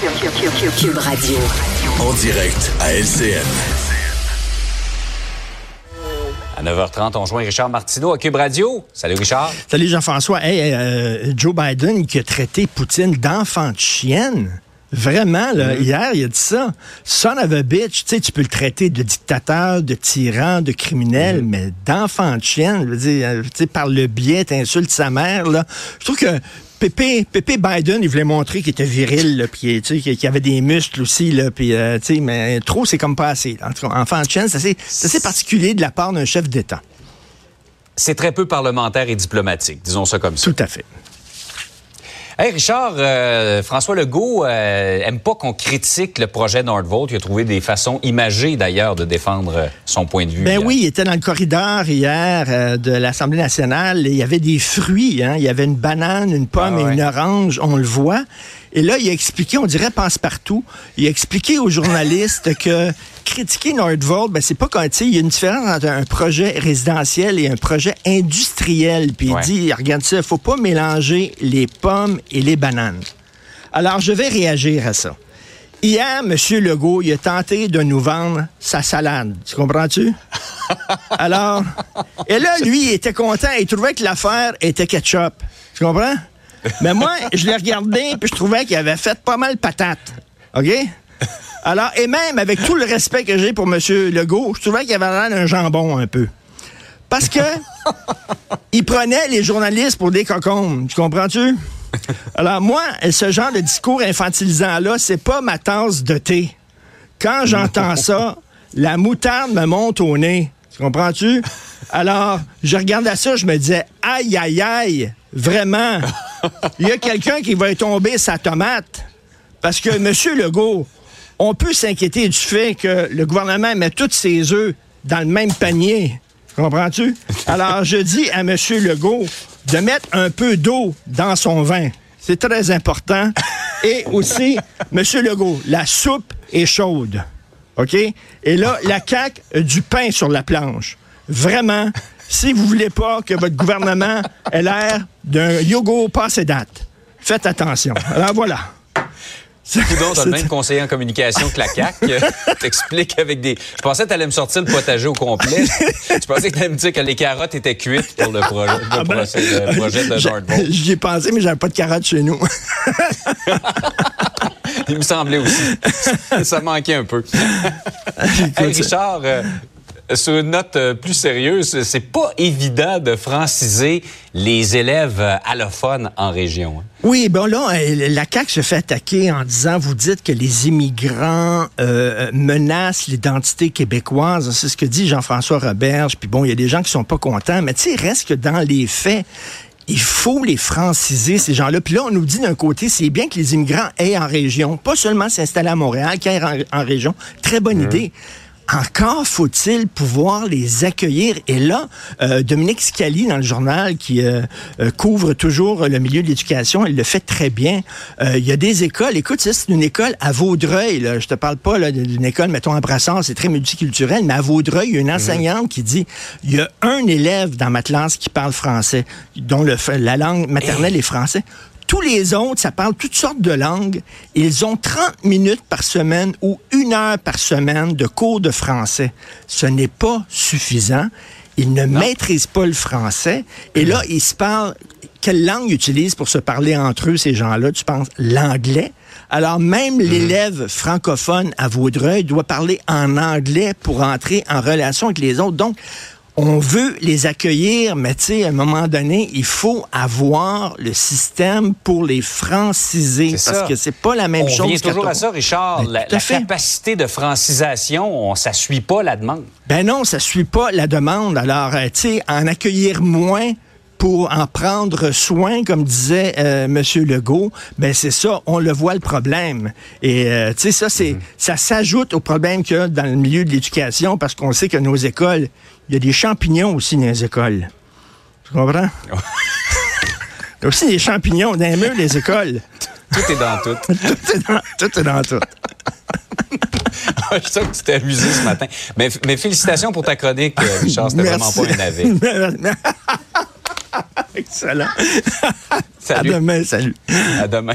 Cube Radio. En direct à LCN. À 9h30, on joint Richard Martineau à Cube Radio. Salut Richard. Salut Jean-François. Hey, euh, Joe Biden qui a traité Poutine d'enfant de chienne. Vraiment, là, Mm-hmm. hier, il a dit ça. Son of a bitch, tu sais, tu peux le traiter de dictateur, de tyran, de criminel, Mm-hmm. mais d'enfant de chienne, je veux dire, euh, tu sais, par le biais, t'insultes sa mère, là. Je trouve que Pépé, Pépé Biden, il voulait montrer qu'il était viril, puis qu'il avait des muscles aussi, là, puis euh, mais trop, c'est comme pas assez. En tout cas, enfant de chienne, c'est assez, c'est assez particulier de la part d'un chef d'État. C'est très peu parlementaire et diplomatique, disons ça comme ça. Tout à fait. Hey Richard, euh, François Legault euh, aime pas qu'on critique le projet Nordvolt. Il a trouvé des façons imagées d'ailleurs de défendre euh, son point de vue. Ben hier. oui, il était dans le corridor hier euh, de l'Assemblée nationale. et Il y avait des fruits. Hein? Il y avait une banane, une pomme Ah ouais. et une orange. On le voit. Et là, il a expliqué, on dirait passe-partout, il a expliqué aux journalistes que critiquer Nordvolt, ben, c'est pas quand, tu sais, il y a une différence entre un projet résidentiel et un projet industriel. Puis Ouais. il dit, regarde ça, il faut pas mélanger les pommes et les bananes. Alors, je vais réagir à ça. Hier, M. Legault, il a tenté de nous vendre sa salade. Tu comprends-tu? Alors, et là, lui, il était content. Il trouvait que l'affaire était ketchup. Tu comprends? Mais moi, je l'ai regardé, puis je trouvais qu'il avait fait pas mal patate. OK? Alors, et même avec tout le respect que j'ai pour M. Legault, je trouvais qu'il avait l'air d'un jambon un peu. Parce que il prenait les journalistes pour des cocombes. Tu comprends-tu? Alors, moi, ce genre de discours infantilisant-là, c'est pas ma tasse de thé. Quand j'entends ça, la moutarde me monte au nez. Tu comprends-tu? Alors, je regardais ça, je me disais, aïe, aïe, aïe, vraiment, il y a quelqu'un qui va tomber sa tomate. Parce que, M. Legault, on peut s'inquiéter du fait que le gouvernement met tous ses œufs dans le même panier. Comprends-tu? Alors, je dis à M. Legault de mettre un peu d'eau dans son vin. C'est très important. Et aussi, M. Legault, la soupe est chaude. OK? Et là, la CAQ a du pain sur la planche. Vraiment, si vous voulez pas que votre gouvernement ait l'air d'un yogourt passé date, faites attention. Alors voilà. Coudon, t'as le même conseiller en communication que la CAQ. T'expliques avec des... Je pensais que t'allais me sortir le potager au complet. Je pensais que t'allais me dire que les carottes étaient cuites pour le, projet- le ben, procès- le projet de. J'y ai pensé, mais j'avais pas de carottes chez nous. Il me semblait aussi. Ça manquait un peu. Hey, Richard, euh, sur une note euh, plus sérieuse, c'est pas évident de franciser les élèves euh, allophones en région. hein. Oui, bon là, euh, la CAQ se fait attaquer en disant, vous dites que les immigrants euh, menacent l'identité québécoise. C'est ce que dit Jean-François Roberge. Puis bon, il y a des gens qui sont pas contents, mais tu sais, reste que dans les faits, il faut les franciser, ces gens-là. Puis là, on nous dit d'un côté, c'est bien que les immigrants aient en région, pas seulement s'installer à Montréal, qu'ils aient en, en région. Très bonne idée. Encore faut-il pouvoir les accueillir. Et là, euh, Dominique Scali, dans le journal, qui euh, euh, couvre toujours le milieu de l'éducation, elle le fait très bien. Il y a des écoles. Écoute, c'est une école à Vaudreuil. Là. Je te parle pas d'une école, mettons, à Brassard, c'est très multiculturel, mais à Vaudreuil, il y a une enseignante qui dit, il y a un élève dans ma classe qui parle français, dont le, la langue maternelle est français. Tous les autres, ça parle toutes sortes de langues. Ils ont 30 minutes par semaine ou une heure par semaine de cours de français. Ce n'est pas suffisant. Ils ne maîtrisent pas le français. Et là, ils se parlent quelle langue utilisent pour se parler entre eux, ces gens-là? Tu penses l'anglais? Alors, même l'élève francophone à Vaudreuil doit parler en anglais pour entrer en relation avec les autres. Donc, on veut les accueillir, mais tu sais, à un moment donné, il faut avoir le système pour les franciser. Parce ça. que c'est pas la même On chose. vient toujours à ça, Richard. Ben, la capacité de francisation, on, ça suit pas la demande. Ben non, ça suit pas la demande. Alors, euh, tu sais, en accueillir moins pour en prendre soin, comme disait euh, M. Legault, ben c'est ça, on le voit le problème. Et euh, tu sais, ça, c'est, ça s'ajoute au problème qu'il y a dans le milieu de l'éducation, parce qu'on sait que nos écoles, il y a des champignons aussi dans les écoles. Tu comprends? il y a aussi des champignons dans les murs des écoles. Tout est dans tout. tout est dans tout. Est dans tout. Je sais que tu t'es amusé ce matin. Mais, mais félicitations pour ta chronique, euh, Richard. C'était vraiment pas un navet. Excellent. À Salut. demain, salut. À demain.